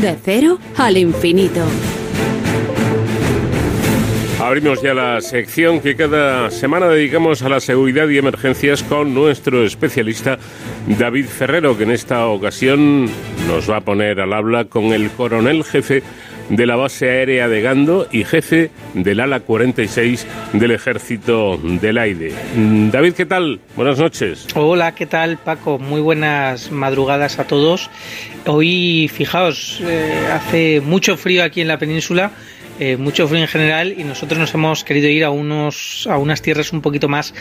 De cero al infinito. Abrimos ya la sección que cada semana dedicamos a la seguridad y emergencias con nuestro especialista David Ferrero, que en esta ocasión nos va a poner al habla con el coronel jefe de la base aérea de Gando y jefe del ala 46 del Ejército del Aire. Mm, David, ¿qué tal? Buenas noches. Hola, ¿qué tal Paco? Muy buenas madrugadas a todos. Hoy, fijaos, eh, hace mucho frío aquí en la península. Eh, mucho frío en general y nosotros nos hemos querido ir a unos a unas tierras un poquito más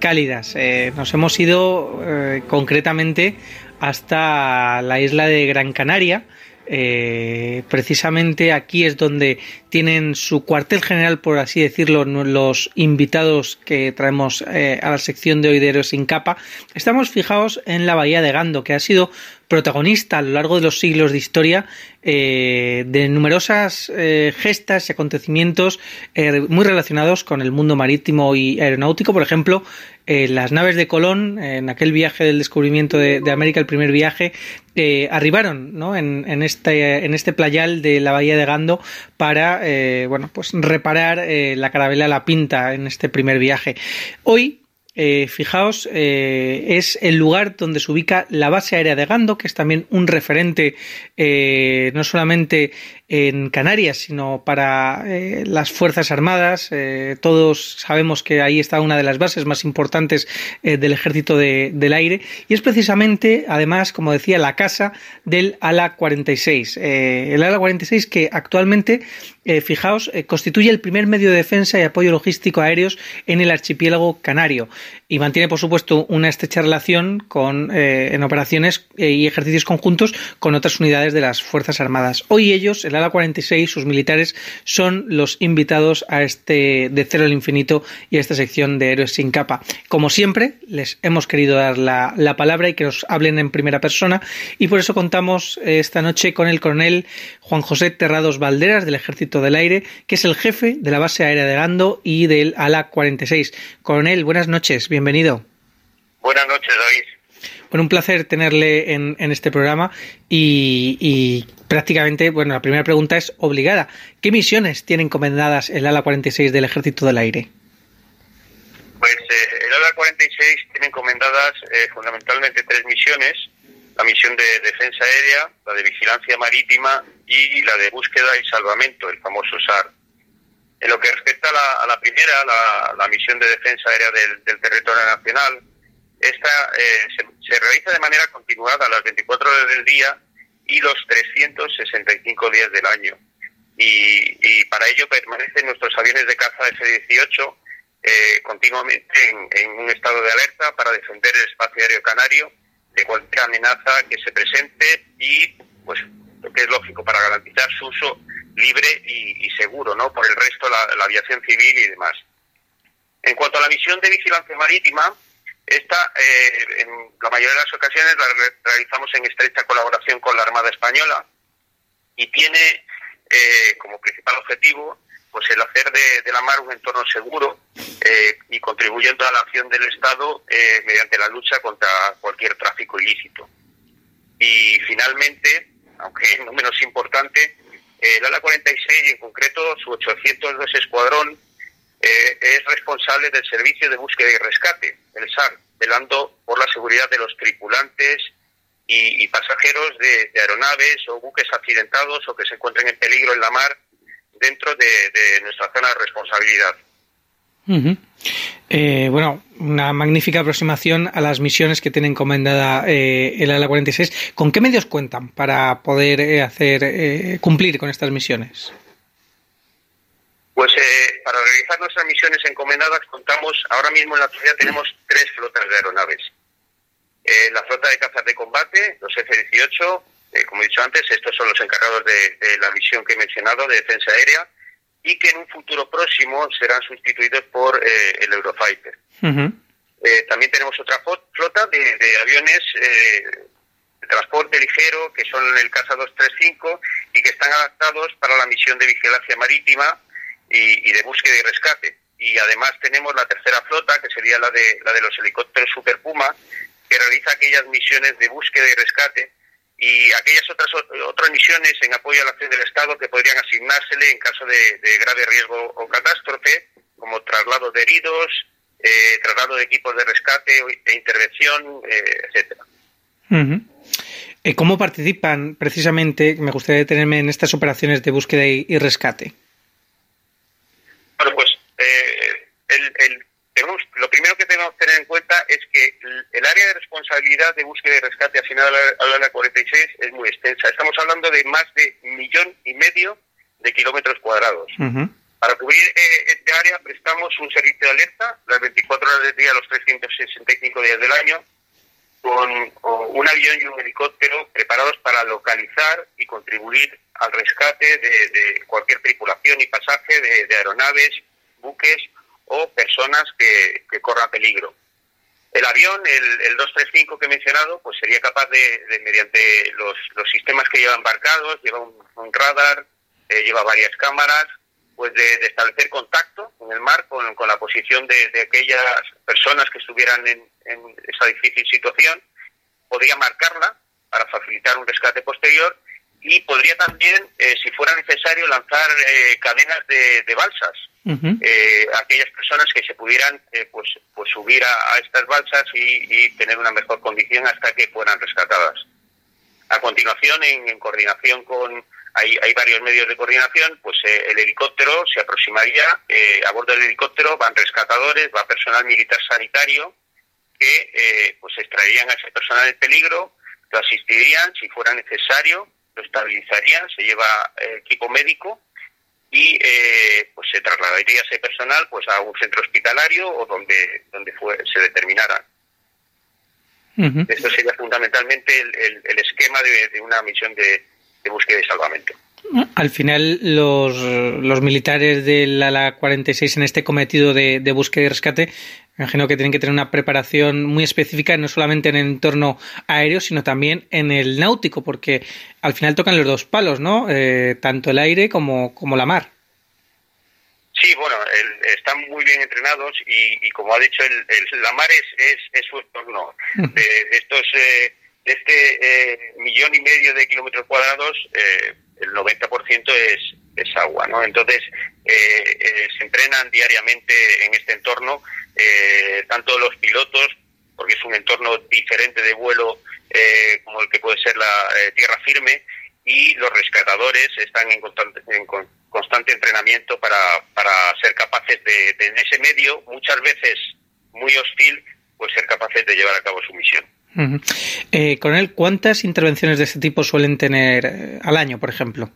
cálidas. Eh, nos hemos ido concretamente hasta la isla de Gran Canaria, eh, precisamente aquí es donde tienen su cuartel general, por así decirlo, los invitados que traemos eh, a la sección de hoy de sin capa. Estamos fijados en la bahía de Gando, que ha sido protagonista a lo largo de los siglos de historia eh, de numerosas eh, gestas y acontecimientos eh, muy relacionados con el mundo marítimo y aeronáutico. Por ejemplo, las naves de Colón, en aquel viaje del descubrimiento de, América, el primer viaje, arribaron ¿no? en, en, este, en este playal de la bahía de Gando para bueno, pues reparar la carabela La Pinta en este primer viaje. Hoy eh, fijaos, eh, es el lugar donde se ubica la base aérea de Gando, que es también un referente eh, no solamente en Canarias, sino para las Fuerzas Armadas. todos sabemos que ahí está una de las bases más importantes del Ejército del Aire y es precisamente, además, como decía, la casa del ALA 46. el ALA 46 que actualmente, fijaos, constituye el primer medio de defensa y apoyo logístico aéreos en el archipiélago canario y mantiene, por supuesto, una estrecha relación con, eh, en operaciones eh, y ejercicios conjuntos con otras unidades de las Fuerzas Armadas. Hoy ellos, el ala 46, sus militares, son los invitados a este de cero al infinito y a esta sección de Héroes sin capa. Como siempre, les hemos querido dar la, la palabra y que nos hablen en primera persona y por eso contamos eh, esta noche con el coronel Juan José Terrados Valderas del Ejército del Aire, que es el jefe de la base aérea de Gando y del ala 46. Coronel, buenas noches, bienvenido. Buenas noches, David. Bueno, un placer tenerle en, este programa y, prácticamente, bueno, la primera pregunta es obligada. ¿Qué misiones tiene encomendadas el ala 46 del Ejército del Aire? Pues eh, el ala 46 tiene encomendadas eh, fundamentalmente tres misiones la misión de defensa aérea, la de vigilancia marítima y la de búsqueda y salvamento, el famoso SAR. En lo que respecta a la, primera, la, misión de defensa aérea del, territorio nacional, esta eh, se, realiza de manera continuada las 24 horas del día y los 365 días del año. Y, para ello permanecen nuestros aviones de caza F-18 eh, continuamente en, en un estado de alerta para defender el espacio aéreo canario cualquier amenaza que se presente y, pues, lo que es lógico, para garantizar su uso libre y, seguro, ¿no? Por el resto, la, aviación civil y demás. En cuanto a la misión de vigilancia marítima, esta, eh, en la mayoría de las ocasiones, la realizamos en estrecha colaboración con la Armada Española y tiene eh, como principal objetivo pues el hacer de, la mar un entorno seguro eh, y contribuyendo a la acción del Estado eh, mediante la lucha contra cualquier tráfico ilícito. Y finalmente, aunque no menos importante, el ALA 46 y en concreto su 802 escuadrón eh, es responsable del servicio de búsqueda y rescate, el SAR, velando por la seguridad de los tripulantes y, pasajeros de aeronaves o buques accidentados o que se encuentren en peligro en la mar dentro de, nuestra zona de responsabilidad. Eh, bueno, una magnífica aproximación a las misiones que tiene encomendada eh, el ALA 46. ¿Con qué medios cuentan para poder eh, hacer cumplir con estas misiones? Pues para realizar nuestras misiones encomendadas contamos, ahora mismo en la actualidad tenemos tres flotas de aeronaves. la flota de cazas de combate, los F-18, eh, como he dicho antes, estos son los encargados de, la misión que he mencionado de defensa aérea y que en un futuro próximo serán sustituidos por eh, el Eurofighter. Eh, también tenemos otra flota de, aviones de transporte ligero que son el Casa 235 y que están adaptados para la misión de vigilancia marítima y, de búsqueda y rescate. Y además tenemos la tercera flota, que sería la de, la de los helicópteros Super Puma, que realiza aquellas misiones de búsqueda y rescate y aquellas otras otras misiones en apoyo a la acción del Estado que podrían asignársele en caso de, grave riesgo o catástrofe, como traslado de heridos, eh, traslado de equipos de rescate e intervención, eh, etcétera. Eh, ¿Cómo participan precisamente, me gustaría detenerme en estas operaciones de búsqueda y, rescate? Bueno, pues el lo primero que tenemos que tener en cuenta el, área de responsabilidad de búsqueda y rescate asignada a la, 46 es muy extensa. Estamos hablando de más de un millón y medio de kilómetros cuadrados. Para cubrir eh, este área prestamos un servicio de alerta las 24 horas del día, los 365 días del año, con, un avión y un helicóptero preparados para localizar y contribuir al rescate de, cualquier tripulación y pasaje de aeronaves, buques o personas que, corran peligro. El avión, el, 235 que he mencionado, pues sería capaz de, mediante los, sistemas que lleva embarcados, lleva un, radar, eh, lleva varias cámaras, pues de, establecer contacto en el mar con, la posición de, aquellas personas que estuvieran en, esa difícil situación, podría marcarla para facilitar un rescate posterior y podría también, eh, si fuera necesario, lanzar eh, cadenas de balsas eh, aquellas personas que se pudieran eh, pues, pues subir a, estas balsas y, tener una mejor condición hasta que fueran rescatadas. A continuación, en, coordinación con, hay, hay, varios medios de coordinación, pues eh, el helicóptero se aproximaría, a bordo del helicóptero van rescatadores, va personal militar sanitario, que pues extraerían a ese personal en peligro, lo asistirían si fuera necesario, lo estabilizarían, se lleva equipo médico y eh, pues se trasladaría ese personal pues a un centro hospitalario o donde donde fue, se determinara. Esto sería fundamentalmente el, el, esquema de, una misión de, búsqueda y salvamento. Al final, los, los militares del ala 46 en este cometido de, de búsqueda y rescate imagino que tienen que tener una preparación muy específica, no solamente en el entorno aéreo, sino también en el náutico, porque al final tocan los dos palos, ¿no? Eh, tanto el aire como, como la mar. Sí, bueno, están muy bien entrenados y, como ha dicho, el, la mar es, es, su entorno. De, estos, eh, de este eh, millón y medio de kilómetros cuadrados, el 90% es, es agua, ¿no? Entonces, se entrenan diariamente en este entorno eh, tanto los pilotos, porque es un entorno diferente de vuelo eh, como el que puede ser la eh, tierra firme, y los rescatadores están en constante, en constante entrenamiento para, para ser capaces de, en ese medio, muchas veces muy hostil, pues ser capaces de llevar a cabo su misión. con él, ¿cuántas intervenciones de este tipo suelen tener al año, por ejemplo?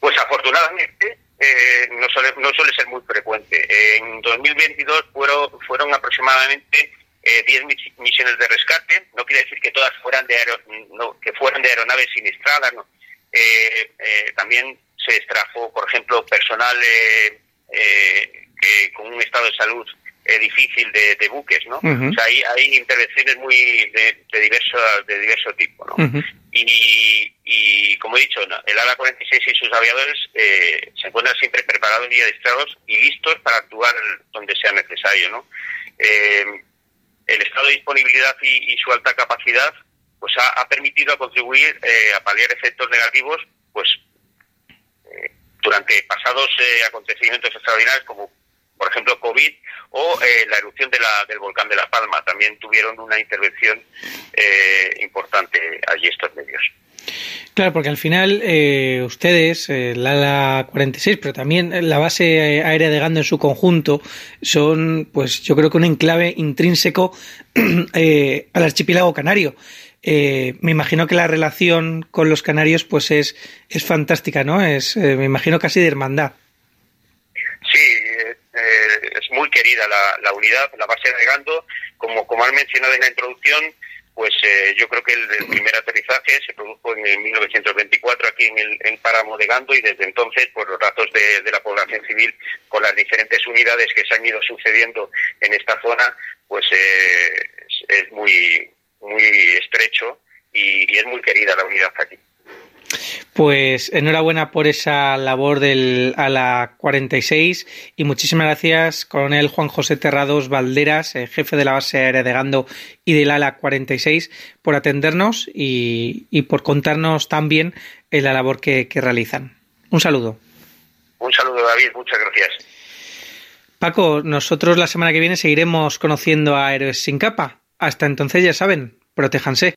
Pues afortunadamente eh, no, suele, no suele ser muy frecuente. En 2022 fueron, fueron aproximadamente 10 eh, misiones de rescate. No quiere decir que todas fueran de, que fueran de aeronaves siniestradas. Eh, también se extrajo, por ejemplo, personal que, con un estado de salud difícil de, buques, ¿no? o sea, hay, hay intervenciones muy de, de diverso de diverso tipo, ¿no? Y, y, como he dicho, el ALA 46 y sus aviadores eh, se encuentran siempre preparados y adestrados y listos para actuar donde sea necesario, ¿no? Eh, el estado de disponibilidad y, su alta capacidad pues ha, permitido contribuir eh, a paliar efectos negativos pues durante pasados acontecimientos extraordinarios como por ejemplo, COVID o eh, la erupción del volcán de La Palma. También tuvieron una intervención eh, importante allí estos medios. Claro, porque al final eh, ustedes, la ALA 46, pero también la base aérea de Gando en su conjunto, son, pues yo creo que un enclave intrínseco al archipiélago canario. me imagino que la relación con los canarios pues es, es fantástica, ¿no? Es, me imagino casi de hermandad. Sí, eh, es querida la, unidad, la base de Gando. Como, como han mencionado en la introducción, pues eh, yo creo que el, primer aterrizaje se produjo en 1924 aquí en el en Páramo de Gando y desde entonces, por los datos de, la población civil, con las diferentes unidades que se han ido sucediendo en esta zona, pues eh, es, muy, muy estrecho y es muy querida la unidad aquí. Pues enhorabuena por esa labor del ala 46 y muchísimas gracias, coronel Juan José Terrados Valderas, eh, jefe de la base aérea de Gando y del ala 46, por atendernos y, por contarnos también la labor que, que realizan. Un saludo. Un saludo, David. Muchas gracias. Paco, nosotros la semana que viene seguiremos conociendo a Héroes sin capa. Hasta entonces, ya saben, protéjanse.